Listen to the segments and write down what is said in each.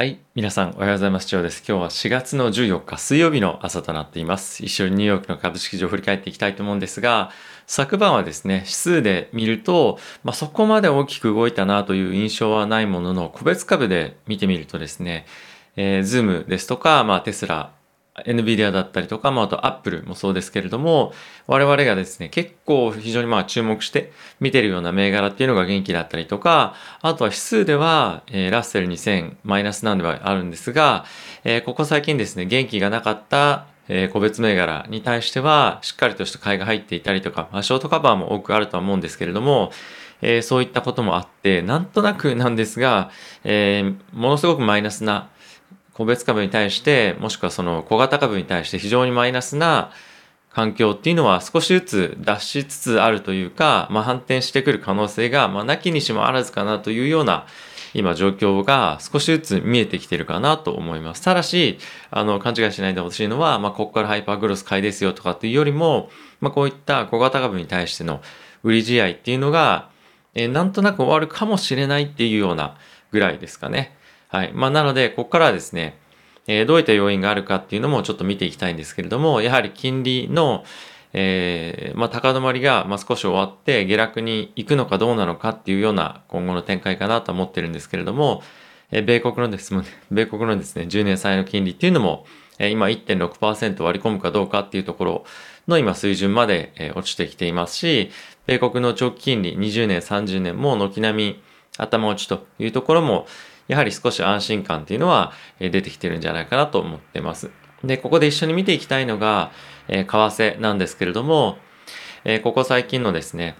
はい。皆さん、おはようございます。長です。今日は4月の14日水曜日の朝となっています。一緒にニューヨークの株式市場を振り返っていきたいと思うんですが、昨晩はですね、指数で見ると、まあ、そこまで大きく動いたなという印象はないものの、個別株で見てみるとですね、えー、ズームですとか、まあ、テスラ、NVIDIA だったりとか、まあ、あと Apple もそうですけれども、我々がですね、結構非常にまあ注目して見てるような銘柄っていうのが元気だったりとか、あとは指数では、えー、ラッセル2000マイナスなんではあるんですが、えー、ここ最近ですね、元気がなかったえ個別銘柄に対しては、しっかりとした買いが入っていたりとか、まあ、ショートカバーも多くあるとは思うんですけれども、え、そういったこともあって、なんとなくなんですが、え、ものすごくマイナスな個別株に対して、もしくはその小型株に対して非常にマイナスな環境っていうのは少しずつ脱しつつあるというか、まあ、反転してくる可能性が、まあ、なきにしもあらずかなというような今状況が少しずつ見えてきてるかなと思います。ただし、あの、勘違いしないでほしいのは、まあ、ここからハイパーグロス買いですよとかっていうよりも、まあ、こういった小型株に対しての売り試合っていうのが、えー、なんとなく終わるかもしれないっていうようなぐらいですかね。はい。まあ、なので、ここからはですね、えー、どういった要因があるかっていうのもちょっと見ていきたいんですけれども、やはり金利の、えー、まあ、高止まりが、ま少し終わって下落に行くのかどうなのかっていうような今後の展開かなと思ってるんですけれども、えー、米国のですね、米国のですね、10年債の金利っていうのも、えー、今1.6%割り込むかどうかっていうところの今水準まで、え落ちてきていますし、米国の長期金利20年、30年も軒並み頭打ちというところも、やはり少し安心感っていうのは出てきてるんじゃないかなと思ってます。で、ここで一緒に見ていきたいのが、え為替なんですけれども、えここ最近のですね、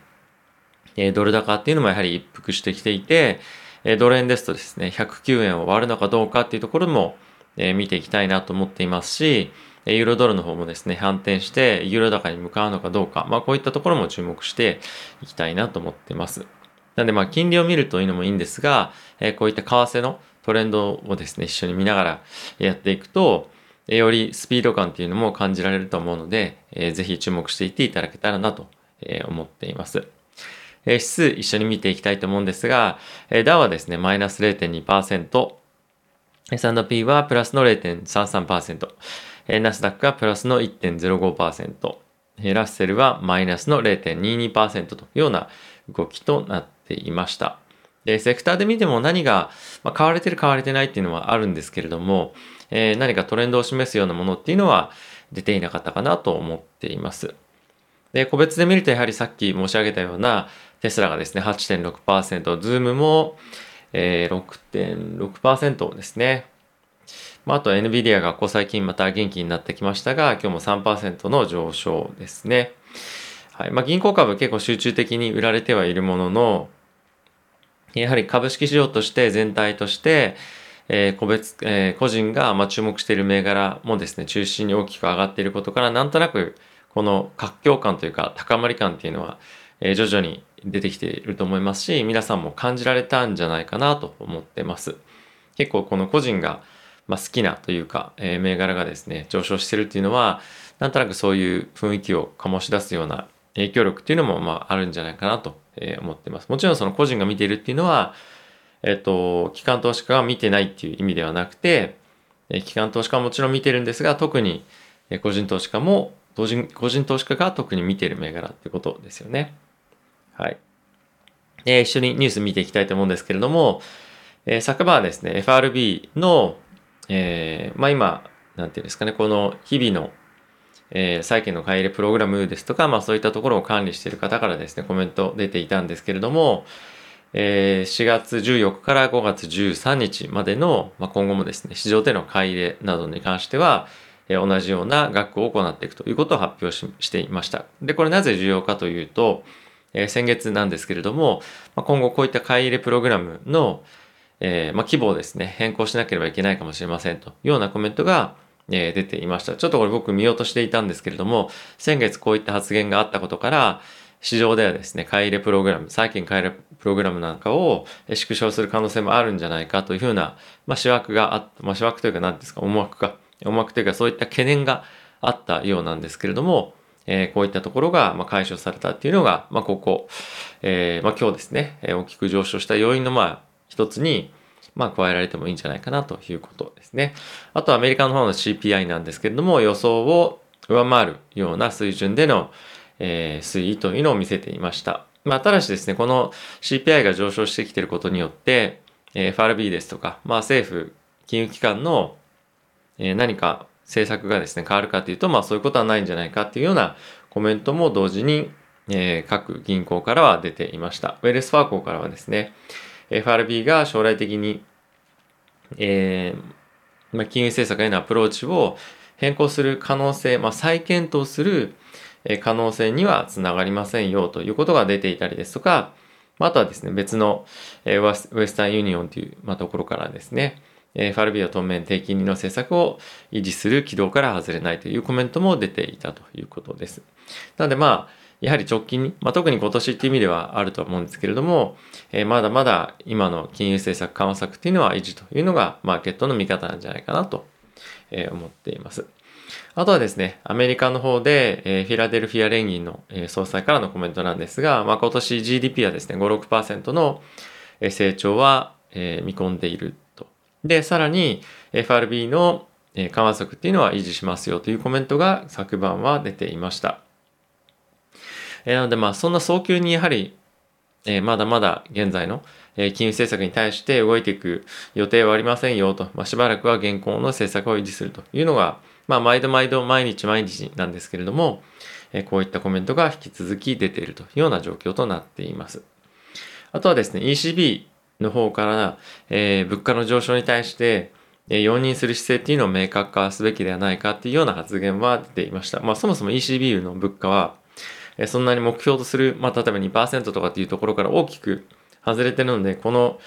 えドル高っていうのもやはり一服してきていて、えドル円ですとですね、109円を割るのかどうかっていうところも、え見ていきたいなと思っていますし、ユーロドルの方もですね、反転して、ユーロ高に向かうのかどうか、まあこういったところも注目していきたいなと思ってます。なんでまあ金利を見るというのもいいんですが、えこういった為替のトレンドをですね、一緒に見ながらやっていくと、よりスピード感っていうのも感じられると思うので、えー、ぜひ注目していっていただけたらなと思っています。え指数一緒に見ていきたいと思うんですが、えダウはですね、マイナス0.2%、S&P はプラスの0.33%、ナスダックはプラスの1.05%、ラッセルはマイナスの0.22%というような動きとなってていました。で、セクターで見ても何が、まあ、買われてる買われてないっていうのはあるんですけれども、えー、何かトレンドを示すようなものっていうのは出ていなかったかなと思っています。で、個別で見るとやはりさっき申し上げたようなテスラがですね、8.6%、ズームも、えー、6.6%ですね。まあ、あと NVIDIA がここ最近また元気になってきましたが、今日も3%の上昇ですね。はいまあ、銀行株結構集中的に売られてはいるものの、やはり株式市場として全体として、えー、個別、えー、個人がま注目している銘柄もですね、中心に大きく上がっていることから、なんとなくこの活況感というか高まり感っていうのは、えー、徐々に出てきていると思いますし、皆さんも感じられたんじゃないかなと思ってます。結構この個人が、ま好きなというか、え銘柄がですね、上昇してるっていうのは、なんとなくそういう雰囲気を醸し出すような影響力っていうのもまああるんじゃないかなと思ってます。もちろんその個人が見ているっていうのは、えっと、機関投資家が見てないっていう意味ではなくて、機関投資家はもちろん見てるんですが、特に個人投資家も、個人投資家が特に見てる銘柄ってことですよね。はい。え、一緒にニュース見ていきたいと思うんですけれども、え、昨晩はですね、FRB の、えー、まあ今、なんていうんですかね、この日々のえー、債券の買い入れプログラムですとか、まあそういったところを管理している方からですね、コメント出ていたんですけれども、えー、4月14日から5月13日までの、まあ、今後もですね、市場での買い入れなどに関しては、えー、同じような額を行っていくということを発表ししていました。で、これなぜ重要かというと、えー、先月なんですけれども、まあ、今後こういった買い入れプログラムの、えーまあ、規模をですね、変更しなければいけないかもしれませんというようなコメントが、え出ていました。ちょっとこれ僕見落としていたんですけれども、先月こういった発言があったことから、市場ではですね、買い入れプログラム、債券買い入れプログラムなんかを縮小する可能性もあるんじゃないかというふうな、まあ、思惑があった、まあ、思惑というか何ですか、思惑か、思惑というかそういった懸念があったようなんですけれども、えー、こういったところが、ま、解消されたっていうのが、まあ、ここ、えー、まあ、今日ですね、大きく上昇した要因の、まあ、一つに、まあ、加えられてもいいんじゃないかなということですね。あとアメリカの方の CPI なんですけれども、予想を上回るような水準での、えー、推移というのを見せていました。まあ、ただしですね、この CPI が上昇してきていることによって、えー、FRB ですとか、まあ、政府、金融機関の、えー、何か政策がですね、変わるかというと、まあそういうことはないんじゃないかっていうようなコメントも同時に、えー、各銀行からは出ていました。ウェルスファーコーからはですね、FRB が将来的に、えー、まあ、金融政策へのアプローチを変更する可能性、まあ、再検討する可能性にはつながりませんよということが出ていたりですとか、あとはですね、別のウエスタンユニオンという、ま、ところからですね、FRB は当面低金利の政策を維持する軌道から外れないというコメントも出ていたということです。なのでまあ、やはり直近に、まあ、特に今年っていう意味ではあると思うんですけれども、えー、まだまだ今の金融政策緩和策っていうのは維持というのがマーケットの見方なんじゃないかなと、思っています。あとはですね、アメリカの方で、えー、フィラデルフィア連銀の、えー、総裁からのコメントなんですが、まあ、今年 GDP はですね、5、6%の成長は、えー、見込んでいると。で、さらに FRB の緩和策っていうのは維持しますよというコメントが昨晩は出ていました。えー、なのでまあそんな早急にやはり、えー、まだまだ現在の、え、金融政策に対して動いていく予定はありませんよと、まあ、しばらくは現行の政策を維持するというのが、まあ毎度毎度毎日毎日なんですけれども、え、こういったコメントが引き続き出ているというような状況となっています。あとはですね、ECB の方から、えー、物価の上昇に対して、えー、容認する姿勢っていうのを明確化すべきではないかっていうような発言は出ていました。まあそもそも ECB の物価は、そんなに目標とする、まあ、例えば2%とかっていうところから大きく外れてるので、この、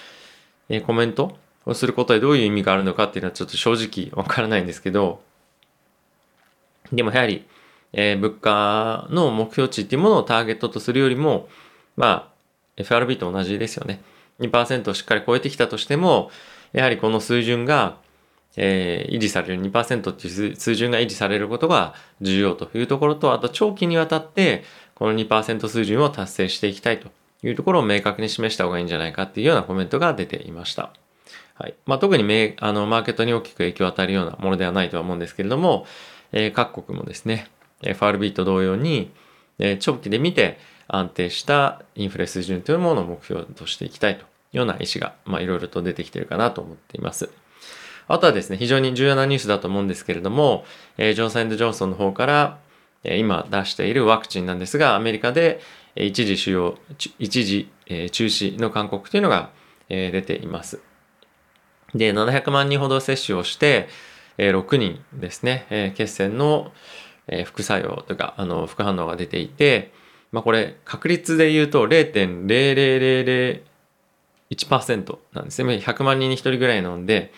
コメントをすることでどういう意味があるのかっていうのはちょっと正直わからないんですけど、でもやはり、えー、物価の目標値っていうものをターゲットとするよりも、まあ、FRB と同じですよね。2%をしっかり超えてきたとしても、やはりこの水準がえー、維持される2%っていう水準が維持されることが重要というところと、あと長期にわたってこの2%水準を達成していきたいというところを明確に示した方がいいんじゃないかっていうようなコメントが出ていました。はい。まあ、特にあのマーケットに大きく影響を与えるようなものではないとは思うんですけれども、えー、各国もですね、FRB と同様に、えー、長期で見て安定したインフレ水準というものを目標としていきたいというような意思が、まあ、いろいろと出てきているかなと思っています。あとはですね、非常に重要なニュースだと思うんですけれども、えー、ジョンソンジョンソンの方から、今出しているワクチンなんですが、アメリカで、一時使用、一時、中止の勧告というのが、出ています。で、700万人ほど接種をして、6人ですね、血栓の、副作用というか、あの、副反応が出ていて、まあこれ、確率で言うと0.0001%なんですね。100万人に1人ぐらいなので、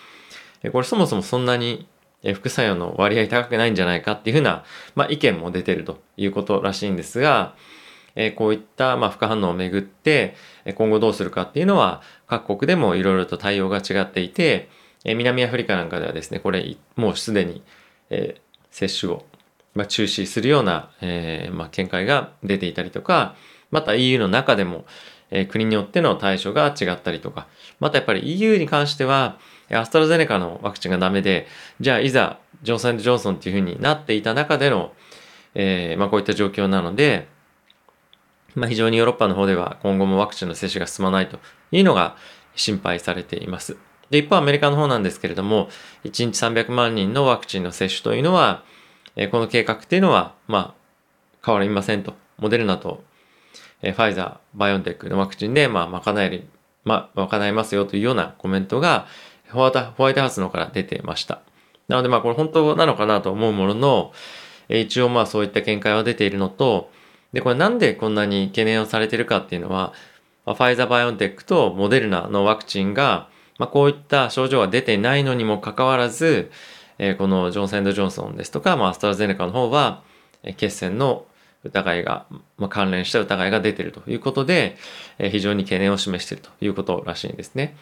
これそもそもそんなに副作用の割合高くないんじゃないかっていうふうな、まあ、意見も出てるということらしいんですが、えこういった、まあ、副反応をめぐって、今後どうするかっていうのは、各国でもいろいろと対応が違っていて、え南アフリカなんかではですね、これ、もうすでに、え接種を、ま、中止するような、え、ま、見解が出ていたりとか、また EU の中でも、え国によっての対処が違ったりとか、またやっぱり EU に関しては、アストラゼネカのワクチンがダメで、じゃあいざジョンソンジョンソンっていうふうになっていた中での、えー、まあこういった状況なので、まあ非常にヨーロッパの方では今後もワクチンの接種が進まないというのが心配されています。で、一方アメリカの方なんですけれども、1日300万人のワクチンの接種というのは、え、この計画っていうのは、まあ変わりませんと。モデルナと、え、ファイザー、バイオンテックのワクチンで、まあ、賄える、まあ、賄えますよというようなコメントが、ホワイトハウスのから出てました。なのでまあこれ本当なのかなと思うものの、一応まあそういった見解は出ているのと、で、これなんでこんなに懸念をされているかっていうのは、ファイザーバイオンテックとモデルナのワクチンが、まあ、こういった症状が出てないのにもかかわらず、えー、このジョンソンジョンソンですとか、まあ、アストラゼネカの方は、血栓の疑いが、まあ、関連した疑いが出てるということで、えー、非常に懸念を示しているということらしいんですね。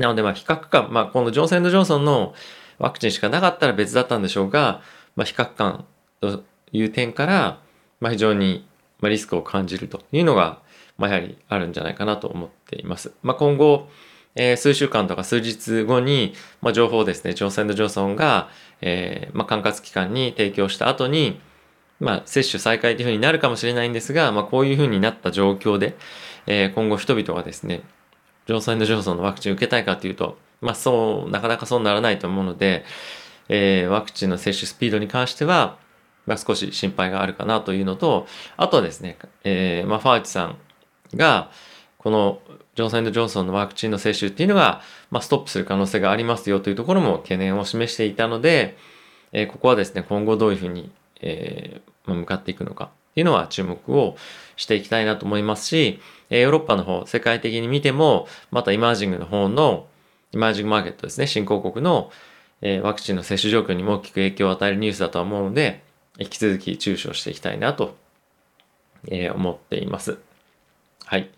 なので、まあ、比較感、まあ、このジョンソンジョンソンのワクチンしかなかったら別だったんでしょうが、まあ、比較感という点から、まあ、非常にリスクを感じるというのが、まあ、やはりあるんじゃないかなと思っています。まあ、今後、えー、数週間とか数日後に、まあ、情報をですね、ジョンソンジョンソンが、えー、まあ、管轄機関に提供した後に、まあ、接種再開というふうになるかもしれないんですが、まあ、こういうふうになった状況で、えー、今後人々がですね、ジョンソンジョンソンのワクチンを受けたいかというと、まあ、そう、なかなかそうならないと思うので、えー、ワクチンの接種スピードに関しては、まあ、少し心配があるかなというのと、あとはですね、えー、まあ、ファーチさんが、このジョンソンジョンソンのワクチンの接種っていうのが、まあ、ストップする可能性がありますよというところも懸念を示していたので、えー、ここはですね、今後どういうふうに、えーま、向かっていくのか。っていうのは注目をしていきたいなと思いますし、ヨーロッパの方、世界的に見ても、またイマージングの方の、イマージングマーケットですね、新興国の、ワクチンの接種状況にも大きく影響を与えるニュースだとは思うので、引き続き注視をしていきたいなと、え、思っています。はい。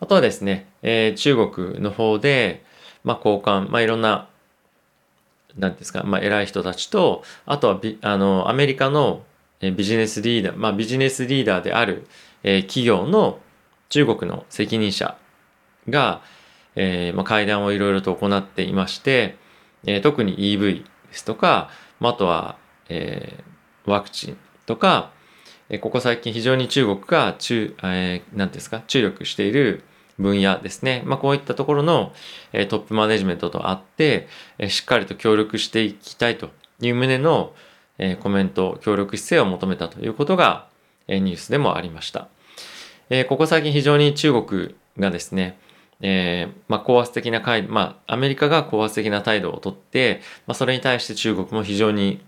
あとはですね、え、中国の方で、まあ、交換、まあ、いろんな、なんですか、まあ、偉い人たちと、あとはビ、あの、アメリカのビジネスリーダー、まあ、ビジネスリーダーである、え、企業の中国の責任者が、えーまあ、会談をいろいろと行っていまして、えー、特に EV ですとか、まあ、あとは、えー、ワクチンとか、えここ最近非常に中国が中、えー、なんですか、注力している分野ですね。まあ、こういったところの、えトップマネジメントとあって、えしっかりと協力していきたいという旨の、えコメント、協力姿勢を求めたということが、えニュースでもありました。えここ最近非常に中国がですね、えー、まあ、高圧的な、まあ、アメリカが高圧的な態度をとって、まあ、それに対して中国も非常に、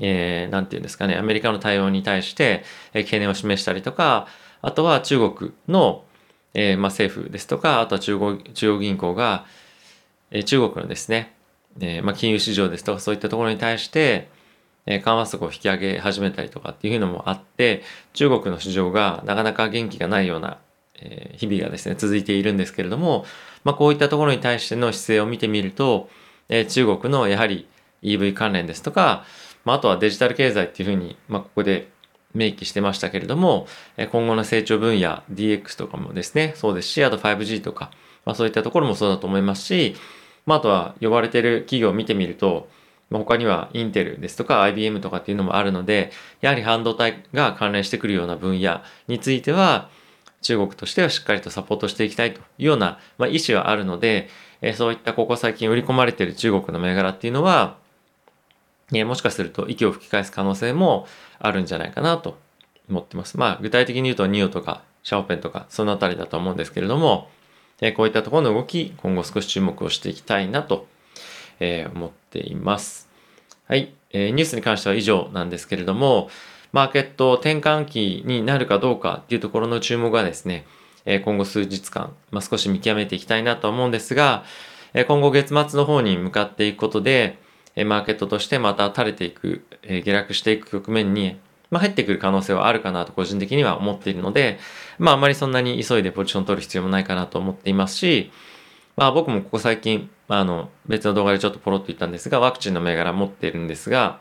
えー、なんていうんですかね、アメリカの対応に対して、えー、懸念を示したりとか、あとは中国の、えー、まあ、政府ですとか、あとは中国中央銀行が、えー、中国のですね、えー、まあ、金融市場ですとか、そういったところに対して、え、緩和速を引き上げ始めたりとかっていうのもあって、中国の市場がなかなか元気がないような、え、日々がですね、続いているんですけれども、まあ、こういったところに対しての姿勢を見てみると、え、中国のやはり EV 関連ですとか、まあ、あとはデジタル経済っていうふうに、まあ、ここで明記してましたけれども、今後の成長分野、DX とかもですね、そうですし、あと 5G とか、まあそういったところもそうだと思いますし、まああとは呼ばれてる企業を見てみると、他にはインテルですとか IBM とかっていうのもあるので、やはり半導体が関連してくるような分野については、中国としてはしっかりとサポートしていきたいというような、まあ、意思はあるので、えそういったここ最近売り込まれている中国の銘柄っていうのは、えもしかすると息を吹き返す可能性もあるんじゃないかなと思ってます。まあ具体的に言うとニオとかシャオペンとかそのあたりだと思うんですけれども、えこういったところの動き今後少し注目をしていきたいなと、え思っています。はい、えー、ニュースに関しては以上なんですけれども、マーケット転換期になるかどうかっていうところの注目がですね、え今後数日間、まあ、少し見極めていきたいなと思うんですが、え今後月末の方に向かっていくことで、マーケットとしてまた垂れていく、下落していく局面に、まあ、入ってくる可能性はあるかなと個人的には思っているので、まああまりそんなに急いでポジション取る必要もないかなと思っていますし、まあ僕もここ最近、あ、の別の動画でちょっとポロッと言ったんですが、ワクチンの銘柄持っているんですが、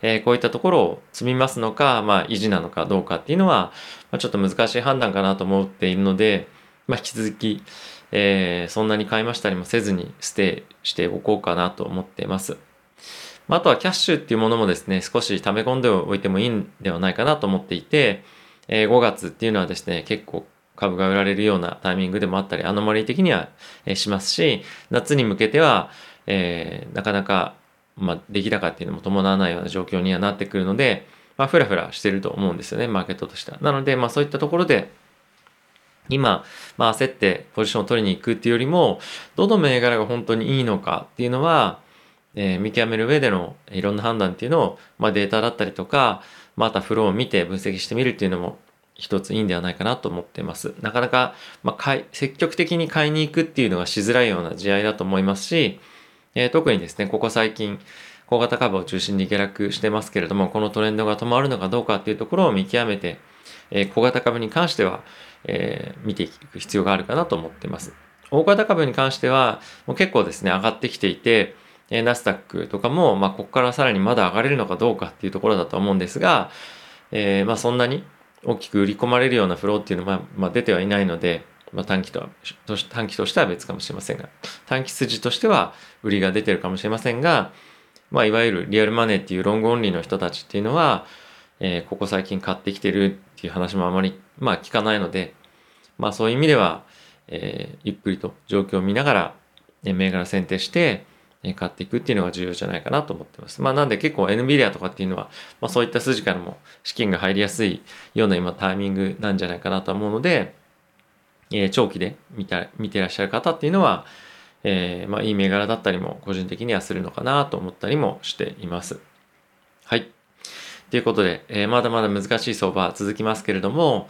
えー、こういったところを積みますのか、まあ維持なのかどうかっていうのは、まあ、ちょっと難しい判断かなと思っているので、まあ引き続き、えー、そんなに買いましたりもせずにステイしておこうかなと思っています。あとはキャッシュっていうものもですね、少し溜め込んでおいてもいいんではないかなと思っていて、えー、5月っていうのはですね、結構株が売られるようなタイミングでもあったり、アノマリー的には、しますし、夏に向けては、えー、なかなか、まあ、出来高っていうのも伴わないような状況にはなってくるので、まあ、ふらふらしてると思うんですよね、マーケットとしては。なので、まあ、そういったところで、今、まあ、焦ってポジションを取りに行くっていうよりも、どの銘柄が本当にいいのかっていうのは、えー、見極める上でのいろんな判断っていうのを、まあ、データだったりとか、またフローを見て分析してみるっていうのも一ついいんではないかなと思ってます。なかなか、まあ、い積極的に買いに行くっていうのがしづらいような試合だと思いますし、えー、特にですね、ここ最近、小型株を中心に下落してますけれども、このトレンドが止まるのかどうかっていうところを見極めて、えー、小型株に関しては、えー、見ていく必要があるかなと思ってます。大型株に関しては、もう結構ですね、上がってきていて、えナスダックとかも、まあ、ここからさらにまだ上がれるのかどうかっていうところだと思うんですが、えー、まあ、そんなに大きく売り込まれるようなフローっていうのは、まあ、出てはいないので、まあ、短期とは短期としては別かもしれませんが短期筋としては売りが出てるかもしれませんが、まあ、いわゆるリアルマネーっていうロングオンリーの人たちっていうのは、えー、ここ最近買ってきてるっていう話もあまり、まあ、聞かないので、まあ、そういう意味では、えー、ゆっくりと状況を見ながら、え銘柄選定して、買っていくっていうのが重要じゃないかなと思ってます。まあなんで結構 NVIDIA とかっていうのは、まあそういった筋からも資金が入りやすいような今タイミングなんじゃないかなと思うので、えー、長期で見た見てらっしゃる方っていうのは、えー、まあ、いい銘柄だったりも個人的にはするのかなと思ったりもしています。はい。ということで、えー、まだまだ難しい相場は続きますけれども、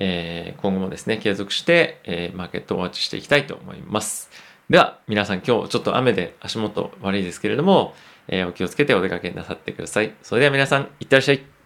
え今後もですね、継続して、えマーケットをウォッチしていきたいと思います。では、皆さん今日ちょっと雨で足元悪いですけれども、えお気をつけてお出かけなさってください。それでは皆さん、いってらっしゃい。